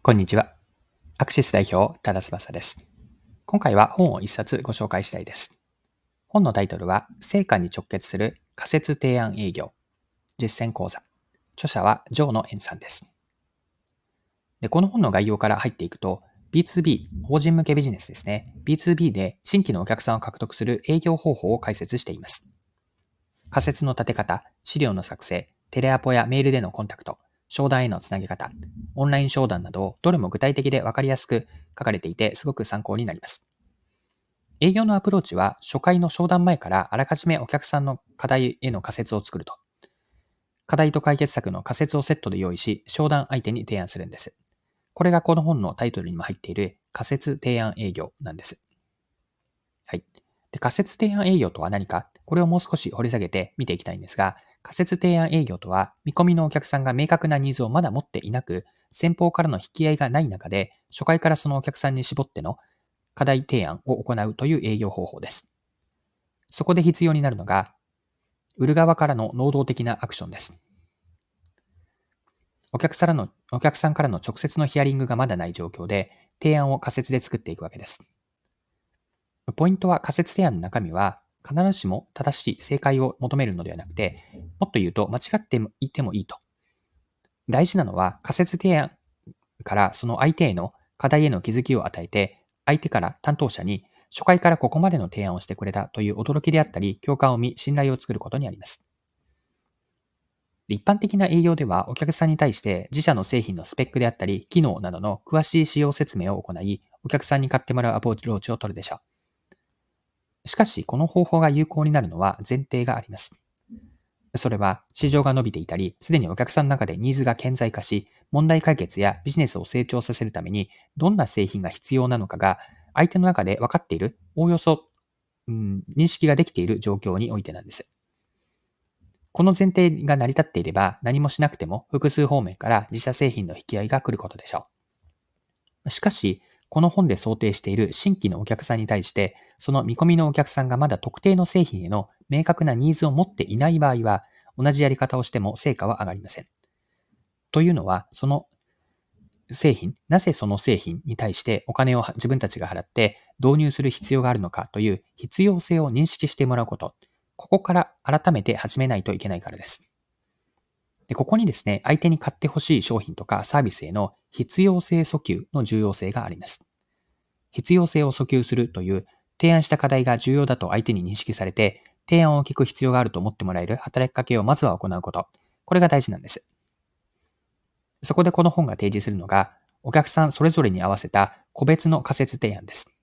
こんにちは。アクシス代表、多田翼です。今回は本を一冊ご紹介したいです。本のタイトルは、成果に直結する仮説提案営業、実践講座。著者は、ジョーノエンさんです。で、この本の概要から入っていくと、B2B、法人向けビジネスですね。B2B で新規のお客さんを獲得する営業方法を解説しています。仮説の立て方、資料の作成、テレアポやメールでのコンタクト、商談へのつなげ方、オンライン商談など、どれも具体的でわかりやすく書かれていて、すごく参考になります。営業のアプローチは、初回の商談前からあらかじめお客さんの課題への仮説を作ると。課題と解決策の仮説をセットで用意し、商談相手に提案するんです。これがこの本のタイトルにも入っている仮説提案営業なんです。はい。で仮説提案営業とは何か、これをもう少し掘り下げて見ていきたいんですが、仮説提案営業とは、見込みのお客さんが明確なニーズをまだ持っていなく、先方からの引き合いがない中で、初回からそのお客さんに絞っての課題提案を行うという営業方法です。そこで必要になるのが、売る側からの能動的なアクションです。お客さんのお客さんからの直接のヒアリングがまだない状況で、提案を仮説で作っていくわけです。ポイントは仮説提案の中身は、必ずしも正しい正解を求めるのではなくて、もっと言うと間違っていてもいいと。大事なのは仮説提案からその相手への課題への気づきを与えて、相手から担当者に初回からここまでの提案をしてくれたという驚きであったり、共感を見、信頼を作ることにあります。一般的な営業ではお客さんに対して自社の製品のスペックであったり、機能などの詳しい使用説明を行い、お客さんに買ってもらうアプローチを取るでしょう。しかし、この方法が有効になるのは前提があります。それは、市場が伸びていたり、すでにお客さんの中でニーズが顕在化し、問題解決やビジネスを成長させるために、どんな製品が必要なのかが、相手の中で分かっている、おおよそ、うん、認識ができている状況においてなんです。この前提が成り立っていれば、何もしなくても複数方面から自社製品の引き合いが来ることでしょう。しかし、この本で想定している新規のお客さんに対して、その見込みのお客さんがまだ特定の製品への明確なニーズを持っていない場合は、同じやり方をしても成果は上がりません。というのは、その製品、なぜその製品に対してお金を自分たちが払って導入する必要があるのかという必要性を認識してもらうこと。ここから改めて始めないといけないからです。で、ここにですね、相手に買ってほしい商品とかサービスへの必要性訴求の重要性があります。必要性を訴求するという提案した課題が重要だと相手に認識されて、提案を聞く必要があると思ってもらえる働きかけをまずは行うこと。これが大事なんです。そこでこの本が提示するのが、お客さんそれぞれに合わせた個別の仮説提案です。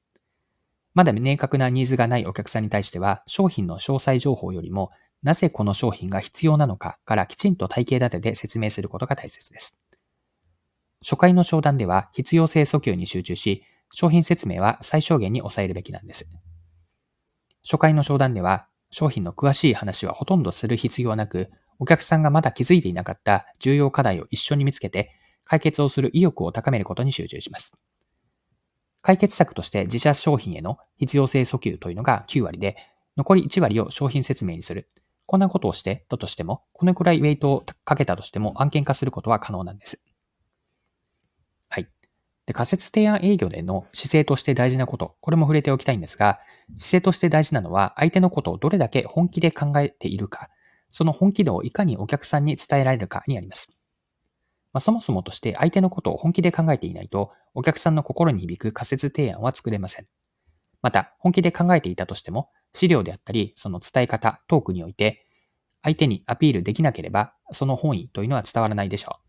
まだ明確なニーズがないお客さんに対しては、商品の詳細情報よりもなぜこの商品が必要なのかからきちんと体系立てて説明することが大切です。初回の商談では必要性訴求に集中し、商品説明は最小限に抑えるべきなんです。初回の商談では商品の詳しい話はほとんどする必要はなく、お客さんがまだ気づいていなかった重要課題を一緒に見つけて、解決をする意欲を高めることに集中します。解決策として自社商品への必要性訴求というのが9割で、残り1割を商品説明にする。こんなことをしてたとしても、このくらいウェイトをかけたとしても案件化することは可能なんです。はい。で、仮説提案営業での姿勢として大事なこと、これも触れておきたいんですが、姿勢として大事なのは、相手のことをどれだけ本気で考えているか、その本気度をいかにお客さんに伝えられるかにあります。まあ、そもそもとして相手のことを本気で考えていないと、お客さんの心に響く仮説提案は作れません。また、本気で考えていたとしても、資料であったり、その伝え方、トークにおいて、相手にアピールできなければ、その本意というのは伝わらないでしょ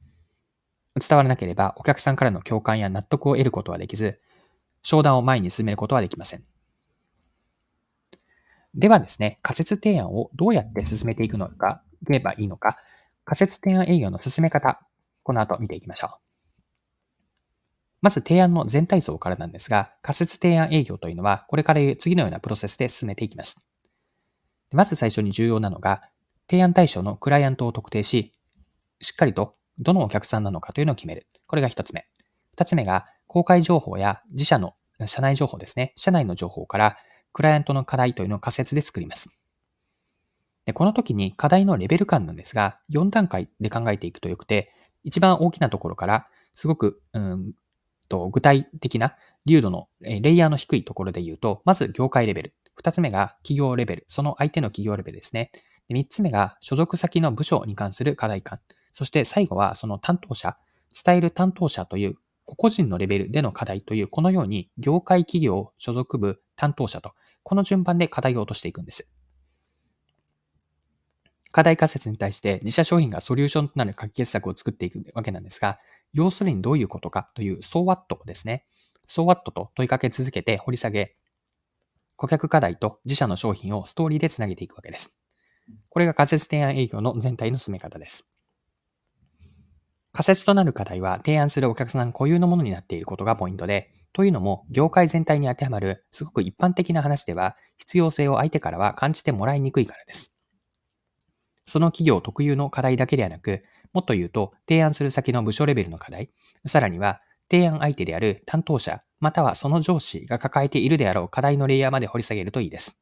う。伝わらなければ、お客さんからの共感や納得を得ることはできず、商談を前に進めることはできません。ではですね、仮説提案をどうやって進めていくのか、言えばいいのか、仮説提案営業の進め方、この後見ていきましょう。まず提案の全体像からなんですが、仮説提案営業というのは、これから次のようなプロセスで進めていきます。まず最初に重要なのが、提案対象のクライアントを特定し、しっかりとどのお客さんなのかというのを決める。これが一つ目。二つ目が、公開情報や自社の社内情報ですね。社内の情報から、クライアントの課題というのを仮説で作ります。でこの時に課題のレベル感なんですが、4段階で考えていくとよくて、一番大きなところからすごく、うんと具体的な流度のレイヤーの低いところで言うと、まず業界レベル。二つ目が企業レベル。その相手の企業レベルですね。三つ目が所属先の部署に関する課題感。そして最後はその担当者、伝える担当者という個々人のレベルでの課題という、このように業界企業所属部担当者と、この順番で課題を落としていくんです。課題仮説に対して自社商品がソリューションとなる解決策を作っていくわけなんですが、要するにどういうことかという、so what ですね。so what と問いかけ続けて掘り下げ、顧客課題と自社の商品をストーリーでつなげていくわけです。これが仮説提案営業の全体の進め方です。仮説となる課題は提案するお客さん固有のものになっていることがポイントで、というのも業界全体に当てはまるすごく一般的な話では必要性を相手からは感じてもらいにくいからです。その企業特有の課題だけではなく、もっと言うと提案する先の部署レベルの課題、さらには提案相手である担当者、またはその上司が抱えているであろう課題のレイヤーまで掘り下げるといいです。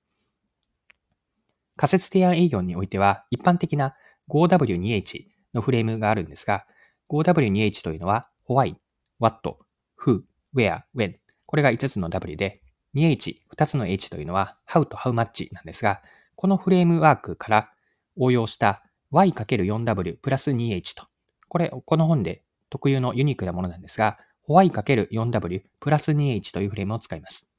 仮説提案営業においては一般的な 5W2H のフレームがあるんですが、5W2H というのは Why, What, Who, Where, When これが5つの W で 2H、2つの H というのは How と How much なんですが、このフレームワークから応用した Y×4W プラス 2H と。これ、この本で特有のユニークなものなんですが、Y×4W プラス 2H というフレームを使います。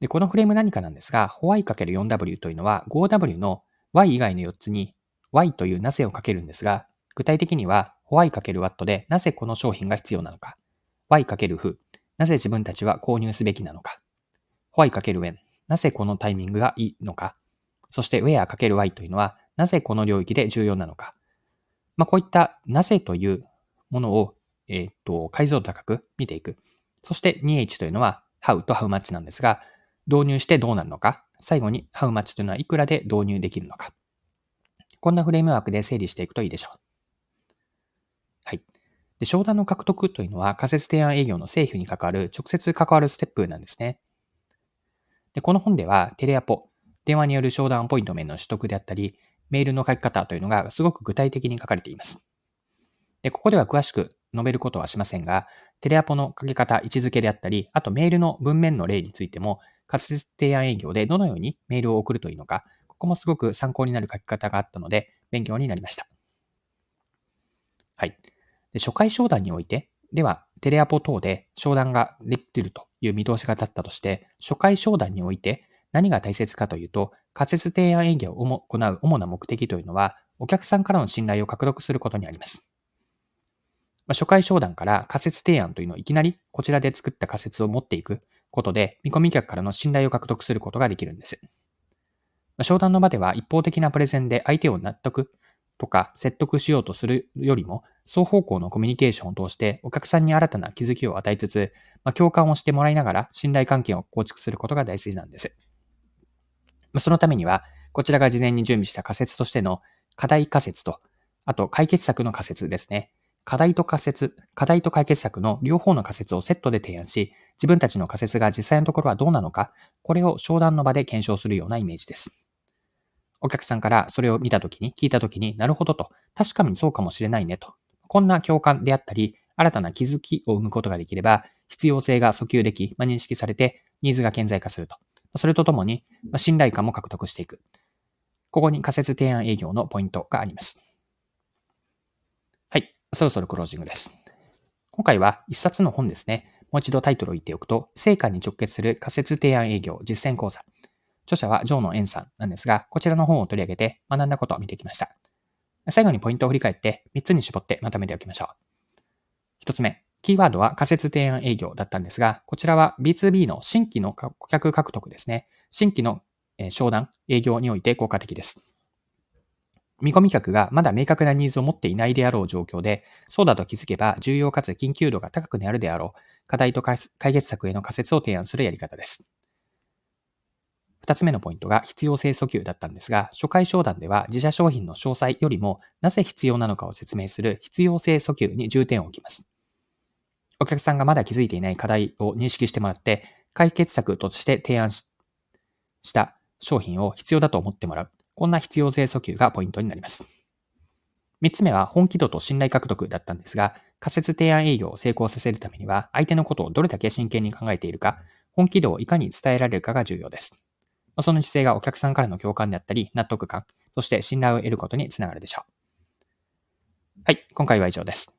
で、このフレーム何かなんですが、Y×4W というのは 5W の Y 以外の4つに Y というなぜをかけるんですが、具体的には y×w でなぜこの商品が必要なのか。y×who なぜ自分たちは購入すべきなのか。y×when なぜこのタイミングがいいのか。そして where×y というのはなぜこの領域で重要なのか。まあ、こういったなぜというものを、えー、っと解像度高く見ていく。そして 2h というのは how と how much なんですが、導入してどうなるのか。最後に how much というのはいくらで導入できるのか。こんなフレームワークで整理していくといいでしょう。はいで商談の獲得というのは仮説提案営業の製品に関わる直接関わるステップなんですね。でこの本ではテレアポ、電話による商談ポイント面の取得であったり、メールの書き方というのがすごく具体的に書かれています。でここでは詳しく述べることはしませんが、テレアポの書き方、位置づけであったり、あとメールの文面の例についても、仮説提案営業でどのようにメールを送るといいのか、ここもすごく参考になる書き方があったので、勉強になりました。はい。で初回商談において、では、テレアポ等で商談ができるという見通しが立ったとして、初回商談において何が大切かというと、仮説提案営業を行う主な目的というのは、お客さんからの信頼を獲得することにあります。ま初回商談から仮説提案というのをいきなりこちらで作った仮説を持っていくことで、見込み客からの信頼を獲得することができるんです。ま商談の場では一方的なプレゼンで相手を納得とか説得しようとするよりも、双方向のコミュニケーションを通してお客さんに新たな気づきを与えつつ、ま、共感をしてもらいながら信頼関係を構築することが大事なんです。そのためには、こちらが事前に準備した仮説としての課題仮説と、あと解決策の仮説ですね。課題と仮説、課題と解決策の両方の仮説をセットで提案し、自分たちの仮説が実際のところはどうなのか、これを商談の場で検証するようなイメージです。お客さんからそれを見たときに、聞いたときになるほどと、確かにそうかもしれないねと。こんな共感であったり、新たな気づきを生むことができれば、必要性が訴求でき、まあ、認識されて、ニーズが顕在化すると。それとともに、信頼感も獲得していく。ここに仮説提案営業のポイントがあります。はい。そろそろクロージングです。今回は一冊の本ですね。もう一度タイトルを言っておくと、成果に直結する仮説提案営業実践講座。著者はジョーノ・エンさんなんですが、こちらの本を取り上げて学んだことを見てきました。最後にポイントを振り返って3つに絞ってまとめておきましょう。1つ目、キーワードは仮説提案営業だったんですが、こちらは B2B の新規の顧客獲得ですね。新規の商談、営業において効果的です。見込み客がまだ明確なニーズを持っていないであろう状況で、そうだと気づけば重要かつ緊急度が高くなるであろう課題と解決策への仮説を提案するやり方です。二つ目のポイントが必要性訴求だったんですが、初回商談では自社商品の詳細よりもなぜ必要なのかを説明する必要性訴求に重点を置きます。お客さんがまだ気づいていない課題を認識してもらって、解決策として提案した商品を必要だと思ってもらう。こんな必要性訴求がポイントになります。3つ目は本気度と信頼獲得だったんですが、仮説提案営業を成功させるためには、相手のことをどれだけ真剣に考えているか、本気度をいかに伝えられるかが重要です。その姿勢がお客さんからの共感であったり、納得感、そして信頼を得ることにつながるでしょう。はい、今回は以上です。